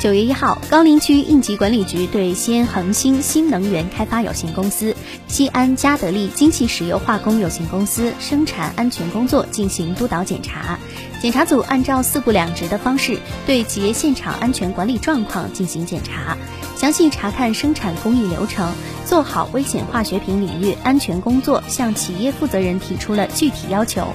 九月一号，高陵区应急管理局对西安恒星新能源开发有限公司、西安嘉德利精细石油化工有限公司生产安全工作进行督导检查。检查组按照四不两直的方式，对企业现场安全管理状况进行检查，详细查看生产工艺流程，做好危险化学品领域安全工作，向企业负责人提出了具体要求。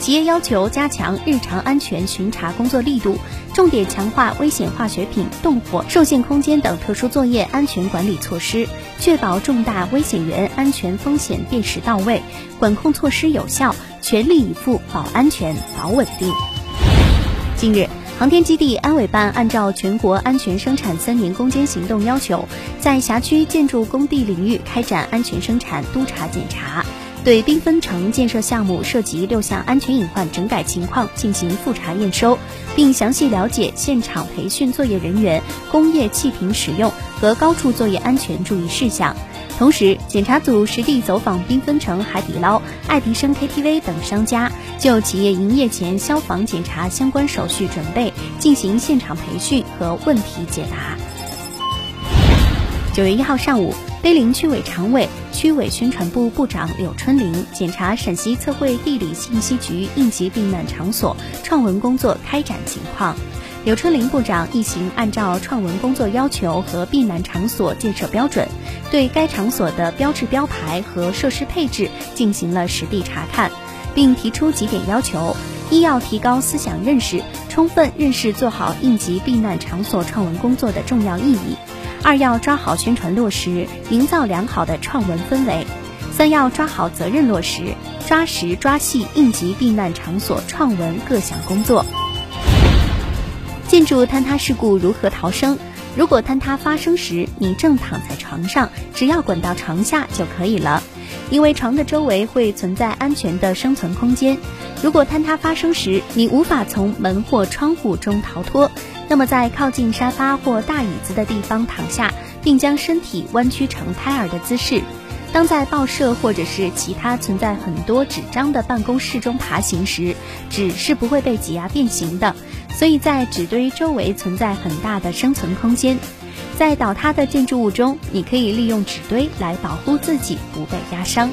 企业要求加强日常安全巡查工作力度，重点强化危险化学品、动火、受限空间等特殊作业安全管理措施，确保重大危险源安全风险辨识到位，管控措施有效，全力以赴保安全、保稳定。近日，航天基地安委办按照全国安全生产三年攻坚行动要求，在辖区建筑工地领域开展安全生产督查检查。对缤纷城建设项目涉及六项安全隐患整改情况进行复查验收，并详细了解现场培训作业人员工业气瓶使用和高处作业安全注意事项。同时，检查组实地走访缤纷城、海底捞、爱迪生 KTV 等商家，就企业营业前消防检查相关手续准备进行现场培训和问题解答。九月一号上午。碑林区委常委、区委宣传部部长柳春林检查陕西测绘地理信息局应急避难场所创文工作开展情况。柳春林部长一行按照创文工作要求和避难场所建设标准，对该场所的标志标牌和设施配置进行了实地查看，并提出几点要求：一要提高思想认识，充分认识做好应急避难场所创文工作的重要意义。二要抓好宣传落实，营造良好的创文氛围；三要抓好责任落实，抓实抓细应急避难场所创文各项工作。建筑坍塌事故如何逃生？如果坍塌发生时你正躺在床上，只要滚到床下就可以了，因为床的周围会存在安全的生存空间。如果坍塌发生时你无法从门或窗户中逃脱。那么，在靠近沙发或大椅子的地方躺下，并将身体弯曲成胎儿的姿势。当在报社或者是其他存在很多纸张的办公室中爬行时，纸是不会被挤压变形的，所以在纸堆周围存在很大的生存空间。在倒塌的建筑物中，你可以利用纸堆来保护自己不被压伤。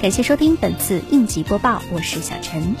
感谢收听本次应急播报，我是小陈。